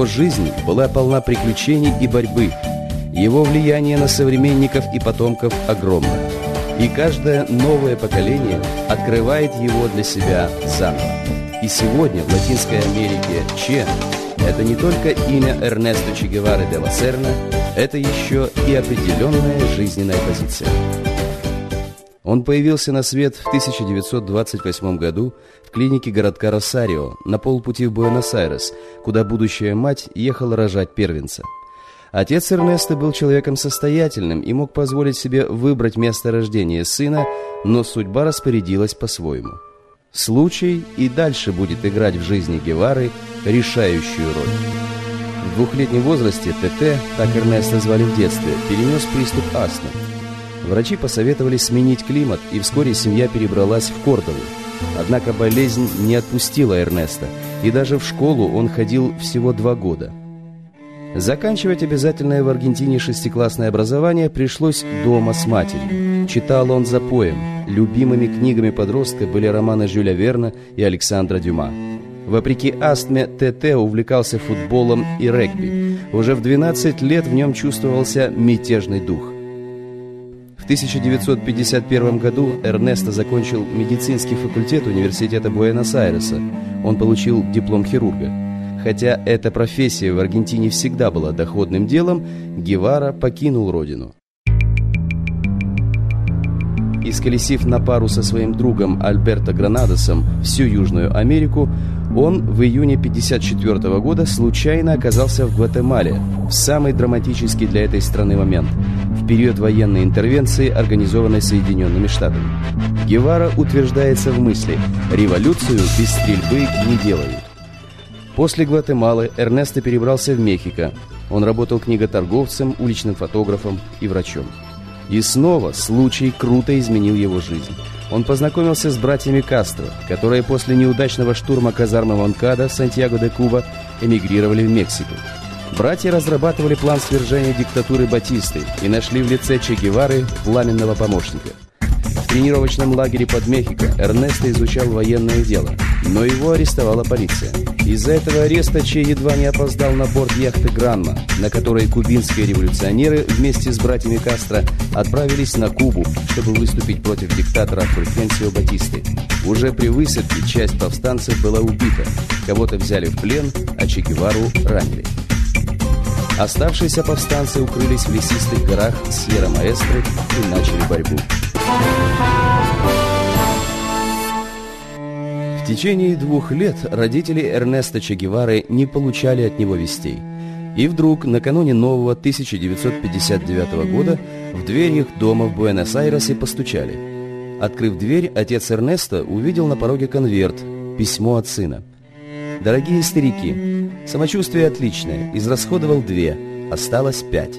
Его жизнь была полна приключений и борьбы. Его влияние на современников и потомков огромно. И каждое новое поколение открывает его для себя заново. И сегодня в Латинской Америке Че – это не только имя Эрнесто Че Гевары де ла Серна, это еще и определенная жизненная позиция. Он появился на свет в 1928 году в клинике городка Росарио на полпути в Буэнос-Айрес, куда будущая мать ехала рожать первенца. Отец Эрнеста был человеком состоятельным и мог позволить себе выбрать место рождения сына, но судьба распорядилась по-своему. Случай и дальше будет играть в жизни Гевары решающую роль. В двухлетнем возрасте ТТ, так Эрнеста звали в детстве, перенес приступ астмы. Врачи посоветовали сменить климат, и вскоре семья перебралась в Кордову. Однако болезнь не отпустила Эрнеста, и даже в школу он ходил всего два года. Заканчивать обязательное в Аргентине шестиклассное образование пришлось дома с матерью. Читал он за поем. Любимыми книгами подростка были романы Жюля Верна и Александра Дюма. Вопреки астме, ТТ увлекался футболом и регби. Уже в 12 лет в нем чувствовался мятежный дух – 1951 году Эрнесто закончил медицинский факультет университета Буэнос-Айреса. Он получил диплом хирурга. Хотя эта профессия в Аргентине всегда была доходным делом, Гевара покинул родину. Исколесив на пару со своим другом Альберто Гранадосом всю Южную Америку, он в июне 1954 года случайно оказался в Гватемале, в самый драматический для этой страны момент – период военной интервенции, организованной Соединенными Штатами. Гевара утверждается в мысли «революцию без стрельбы не делают». После Гватемалы Эрнесто перебрался в Мехико. Он работал книготорговцем, уличным фотографом и врачом. И снова случай круто изменил его жизнь. Он познакомился с братьями Кастро, которые после неудачного штурма казармы Монкада в Сантьяго-де-Куба эмигрировали в Мексику. Братья разрабатывали план свержения диктатуры Батисты и нашли в лице Че Гевары пламенного помощника. В тренировочном лагере под Мехико Эрнесто изучал военное дело, но его арестовала полиция. Из-за этого ареста Че едва не опоздал на борт яхты «Гранма», на которой кубинские революционеры вместе с братьями Кастро отправились на Кубу, чтобы выступить против диктатора Фульхенсио Батисты. Уже при высадке часть повстанцев была убита, кого-то взяли в плен, а Че Гевару ранили. Оставшиеся повстанцы укрылись в лесистых горах Сьерра-Маэстро и начали борьбу. В течение двух лет родители Эрнеста Че Гевары не получали от него вестей. И вдруг, накануне нового 1959 года, в дверь их дома в Буэнос-Айресе постучали. Открыв дверь, отец Эрнеста увидел на пороге конверт, письмо от сына. «Дорогие старики, самочувствие отличное, израсходовал две, осталось пять.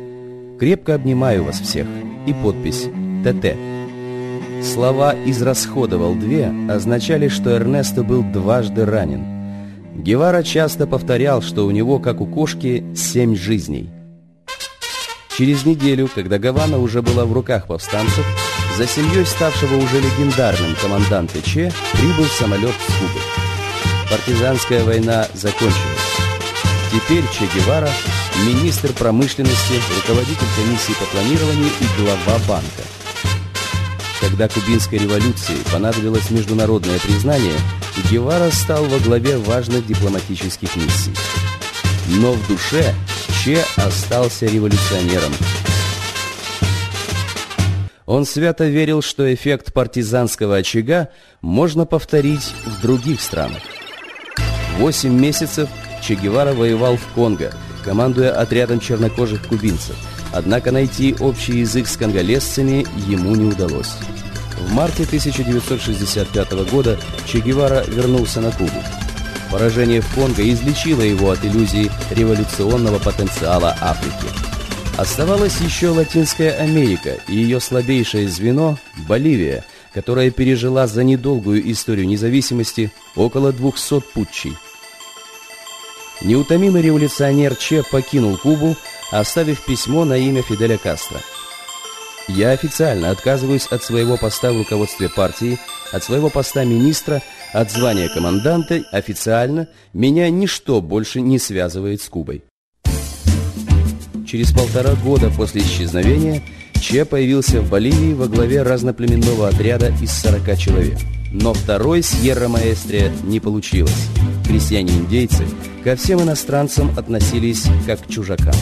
Крепко обнимаю вас всех». И подпись «ТТ». Слова «израсходовал две» означали, что Эрнесто был дважды ранен. Гевара часто повторял, что у него, как у кошки, семь жизней. Через неделю, когда Гавана уже была в руках повстанцев, за семьей ставшего уже легендарным команданта Че прибыл самолет с Кубы. Партизанская война закончилась. Теперь Че Гевара – министр промышленности, руководитель комиссии по планированию и глава банка. Когда кубинской революции понадобилось международное признание, Гевара стал во главе важных дипломатических миссий. Но в душе Че остался революционером. Он свято верил, что эффект партизанского очага можно повторить в других странах. Восемь месяцев Че Гевара воевал в Конго, командуя отрядом чернокожих кубинцев. Однако найти общий язык с конголезцами ему не удалось. В марте 1965 года Че Гевара вернулся на Кубу. Поражение в Конго излечило его от иллюзий революционного потенциала Африки. Оставалась еще Латинская Америка и ее слабейшее звено – Боливия, которая пережила за недолгую историю независимости около 200 путчей – Неутомимый революционер Че покинул Кубу, оставив письмо на имя Фиделя Кастро. «Я официально отказываюсь от своего поста в руководстве партии От своего поста министра, от звания команданта официально меня ничто больше не связывает с Кубой. Через полтора года после исчезновения Че появился в Боливии во главе разноплеменного отряда из 40 человек. Но второй Сьерра-Маэстрия не получилось. Крестьяне-индейцы ко всем иностранцам относились как к чужакам.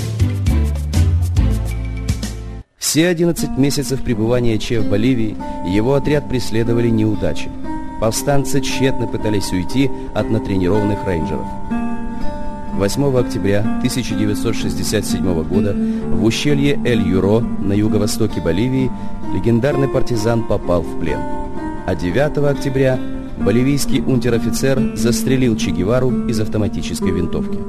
Все 11 месяцев пребывания Че в Боливии его отряд преследовали неудачи. Повстанцы тщетно пытались уйти от натренированных рейнджеров. 8 октября 1967 года в ущелье Эль-Юро на юго-востоке Боливии легендарный партизан попал в плен. А 9 октября боливийский унтер-офицер застрелил Че Гевару из автоматической винтовки.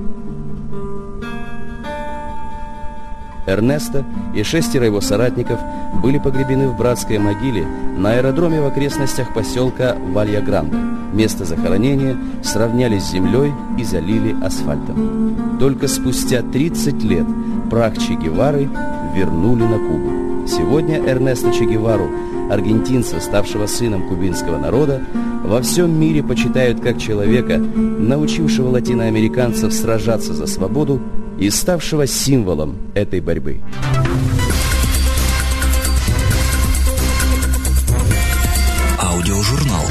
Эрнесто и шестеро его соратников были погребены в братской могиле на аэродроме в окрестностях поселка Валья-Гранде. Место захоронения сравняли с землей и залили асфальтом. Только спустя 30 лет прах Че Гевары вернули на Кубу. Сегодня Эрнесто Че Гевару, аргентинца, ставшего сыном кубинского народа, во всем мире почитают как человека, научившего латиноамериканцев сражаться за свободу и ставшего символом этой борьбы. Аудиожурнал.